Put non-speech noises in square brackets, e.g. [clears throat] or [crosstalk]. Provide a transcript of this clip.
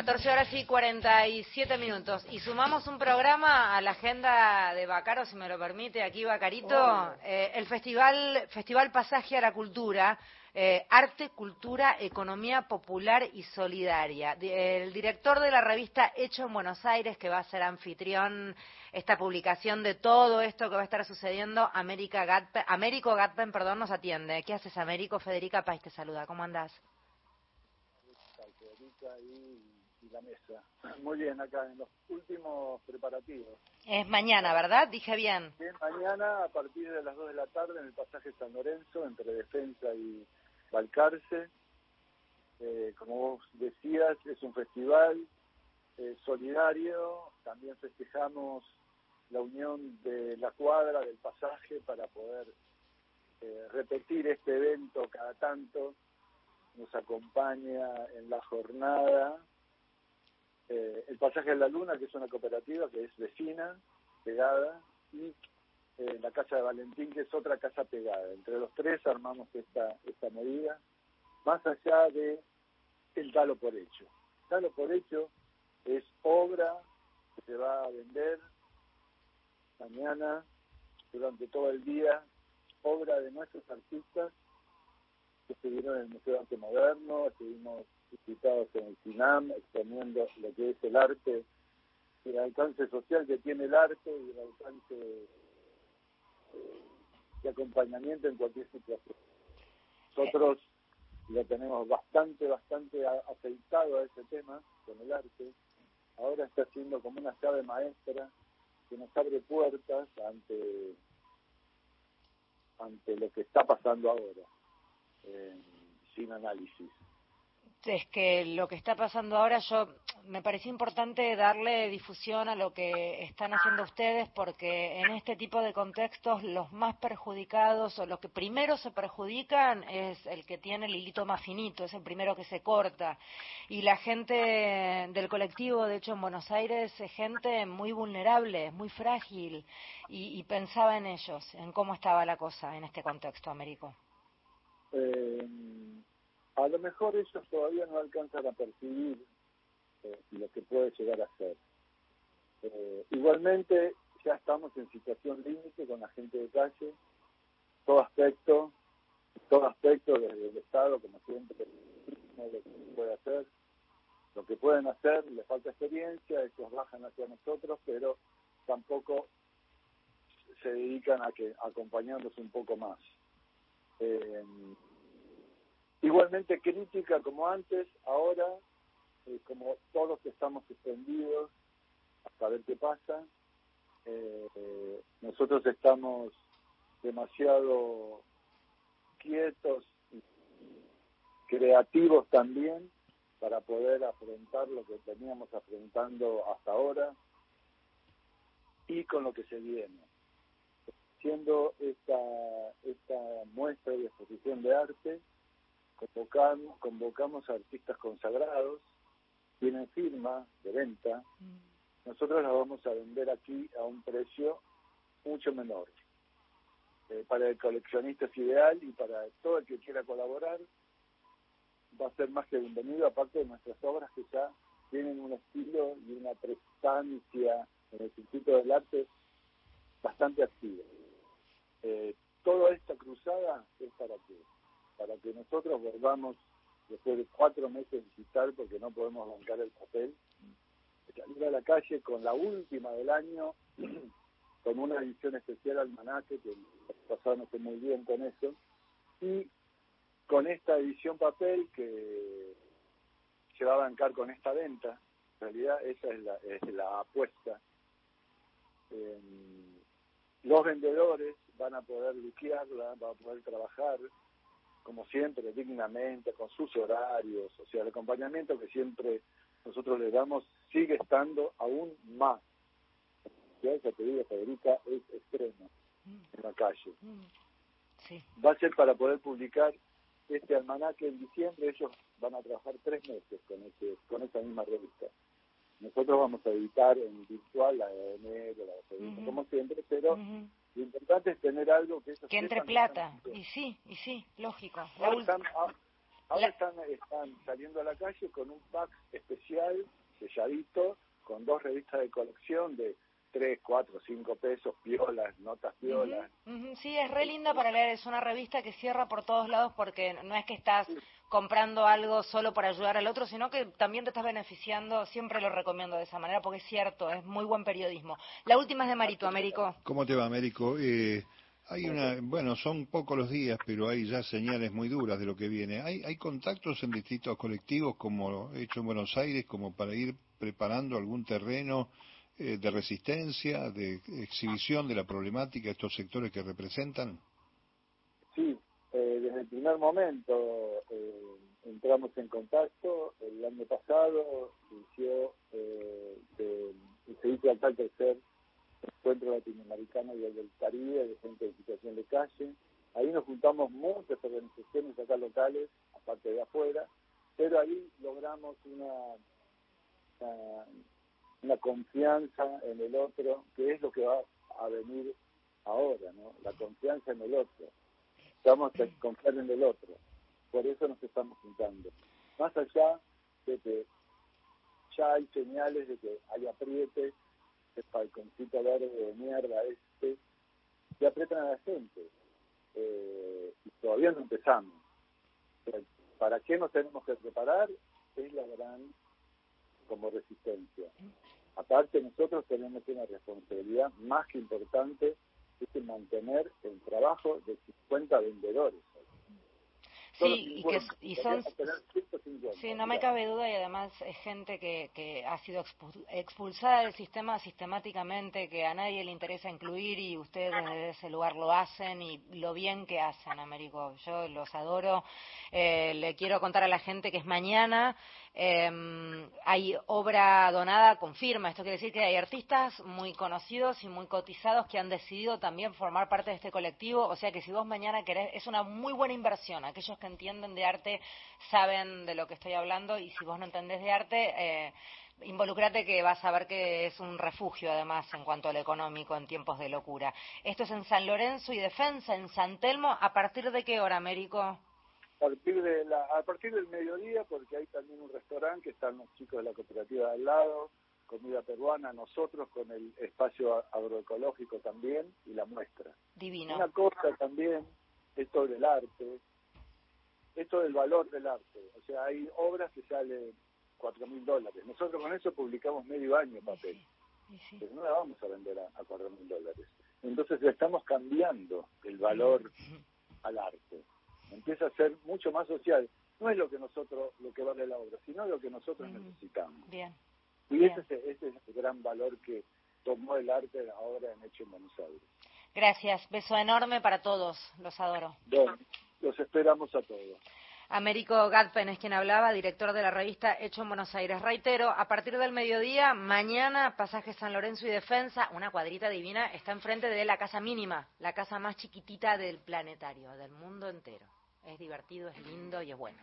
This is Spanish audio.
14 horas y 47 minutos. Y sumamos un programa a la agenda de Bacaro, si me lo permite, aquí Bacarito, eh, el Festival, Festival Pasaje a la Cultura, eh, Arte, Cultura, Economía Popular y Solidaria. El director de la revista Hecho en Buenos Aires, que va a ser anfitrión esta publicación de todo esto que va a estar sucediendo, América Gatpen, Américo Gatpen, perdón, nos atiende. ¿Qué haces, Américo? Federica País te saluda. ¿Cómo andás? La mesa. [laughs] Muy bien, acá en los últimos preparativos. Es mañana, ¿verdad? Dije bien. Bien, mañana a partir de las 2 de la tarde en el pasaje San Lorenzo, entre Defensa y Balcarce. Eh, como vos decías, es un festival eh, solidario. También festejamos la unión de la cuadra del pasaje para poder eh, repetir este evento cada tanto. Nos acompaña en la jornada eh, el Pasaje de la Luna, que es una cooperativa que es vecina, pegada, y eh, la Casa de Valentín, que es otra casa pegada. Entre los tres armamos esta, esta medida, más allá de el talo por hecho. Talo por hecho es obra que se va a vender mañana, durante todo el día, obra de nuestros artistas estuvieron en el Museo Arte Moderno, estuvimos visitados en el SINAM, exponiendo lo que es el arte, el alcance social que tiene el arte y el alcance eh, de acompañamiento en cualquier situación. Nosotros lo tenemos bastante, bastante aceitado a ese tema con el arte. Ahora está siendo como una llave maestra que nos abre puertas ante, ante lo que está pasando ahora, sin análisis es que lo que está pasando ahora, yo me pareció importante darle difusión a lo que están haciendo ustedes, porque en este tipo de contextos los más perjudicados o los que primero se perjudican es el que tiene el hilito más finito, es el primero que se corta. Y la gente del colectivo, de hecho en Buenos Aires, es gente muy vulnerable, muy frágil, y, y pensaba en ellos, en cómo estaba la cosa en este contexto, Américo. Eh a lo mejor ellos todavía no alcanzan a percibir eh, lo que puede llegar a ser. Eh, igualmente, ya estamos en situación límite con la gente de calle, todo aspecto, todo aspecto desde el Estado, como siempre, lo que puede hacer. Lo que pueden hacer, les falta experiencia, ellos bajan hacia nosotros, pero tampoco se dedican a que acompañándonos un poco más. Eh, Igualmente crítica como antes, ahora, eh, como todos estamos suspendidos, a ver qué pasa. Eh, nosotros estamos demasiado quietos y creativos también para poder afrontar lo que veníamos afrontando hasta ahora y con lo que se viene. Siendo esta, esta muestra y exposición de arte, convocamos, convocamos a artistas consagrados, tienen firma de venta, mm. nosotros las vamos a vender aquí a un precio mucho menor. Eh, para el coleccionista es ideal y para todo el que quiera colaborar va a ser más que bienvenido, aparte de nuestras obras que ya tienen un estilo y una prestancia en el circuito del arte bastante activa. Eh, toda esta cruzada es para que para que nosotros volvamos después de cuatro meses visitar porque no podemos bancar el papel, salir a la calle con la última del año, [clears throat] con una edición especial al Manaque, que no fue muy bien con eso, y con esta edición papel que se va a bancar con esta venta. En realidad esa es la, es la apuesta. Los vendedores van a poder liquearla, van a poder trabajar, como siempre, dignamente, con sus horarios, o sea, el acompañamiento que siempre nosotros le damos sigue estando aún más. Ya te digo, Federica, es extremo mm. en la calle. Mm. Va a ser para poder publicar este almanaque en diciembre, ellos van a trabajar tres meses con, ese, con esa misma revista. Nosotros vamos a editar en virtual la de enero, la de como siempre, pero lo importante es tener algo que... que entre plata, y sí, y sí, lógico. Ahora, Ahora están, están saliendo a la calle con un pack especial, selladito, con dos revistas de colección de 3, 4, 5 pesos, piolas, notas piolas. Sí, es re linda para leer, es una revista que cierra por todos lados porque no es que estás comprando algo solo para ayudar al otro, sino que también te estás beneficiando, siempre lo recomiendo de esa manera porque es cierto, es muy buen periodismo. La última es de Marito, Américo. ¿Cómo te va, Américo? Eh, hay una, bueno, son pocos los días, pero hay ya señales muy duras de lo que viene. ¿Hay, hay contactos en distintos colectivos, como hecho en Buenos Aires, como para ir preparando algún terreno eh, de resistencia, de exhibición de la problemática de estos sectores que representan? Sí, eh, desde el primer momento eh, entramos en contacto. El año pasado inició, se hizo al tercer encuentro latinoamericano y el del Caribe de gente en situación de calle. Ahí nos juntamos muchas organizaciones acá locales, aparte de afuera, pero ahí logramos una una confianza en el otro, que es lo que va a venir ahora, ¿no? La confianza en el otro. Vamos a confiar en el otro. Por eso nos estamos juntando. Más allá de que ya hay señales de que hay apriete, el falconcito verde de mierda este, que aprietan a la gente. Eh, y todavía no empezamos. ¿Para qué nos tenemos que preparar? Es la gran como resistencia. Aparte, nosotros tenemos una responsabilidad más que importante, es mantener el trabajo de 50 vendedores. Sí, y, que, y son... Sí, no me cabe duda y además es gente que, que ha sido expulsada del sistema sistemáticamente, que a nadie le interesa incluir y ustedes desde ese lugar lo hacen y lo bien que hacen, Américo. Yo los adoro. Eh, le quiero contar a la gente que es mañana eh, hay obra donada con firma. Esto quiere decir que hay artistas muy conocidos y muy cotizados que han decidido también formar parte de este colectivo. O sea que si vos mañana querés, es una muy buena inversión. Aquellos que entienden de arte saben de lo que estoy hablando y si vos no entendés de arte, eh, involucrate que vas a ver que es un refugio además en cuanto a lo económico en tiempos de locura. Esto es en San Lorenzo y Defensa, en San Telmo. ¿A partir de qué hora, Américo? A partir, de la, a partir del mediodía, porque hay también un restaurante que están los chicos de la cooperativa al lado, comida peruana, nosotros con el espacio agroecológico también y la muestra. Divino. Una cosa también, esto del arte, esto del valor del arte. O sea, hay obras que salen cuatro mil dólares. Nosotros con eso publicamos medio año papel. Pero no la vamos a vender a, cuatro mil dólares. Entonces le estamos cambiando el valor al arte. Empieza a ser mucho más social. No es lo que nosotros, lo que vale la obra, sino lo que nosotros necesitamos. Bien. Y Ese, es, ese es el gran valor que tomó el arte ahora en Hecho en Buenos Aires. Gracias. Beso enorme para todos. Los adoro. Los esperamos a todos. Américo Gatpen es quien hablaba, director de la revista Hecho en Buenos Aires. Reitero, a partir del mediodía, mañana, pasaje San Lorenzo y Defensa, una cuadrita divina, está enfrente de la casa mínima, la casa más chiquitita del planetario, del mundo entero. Es divertido, es lindo y es bueno.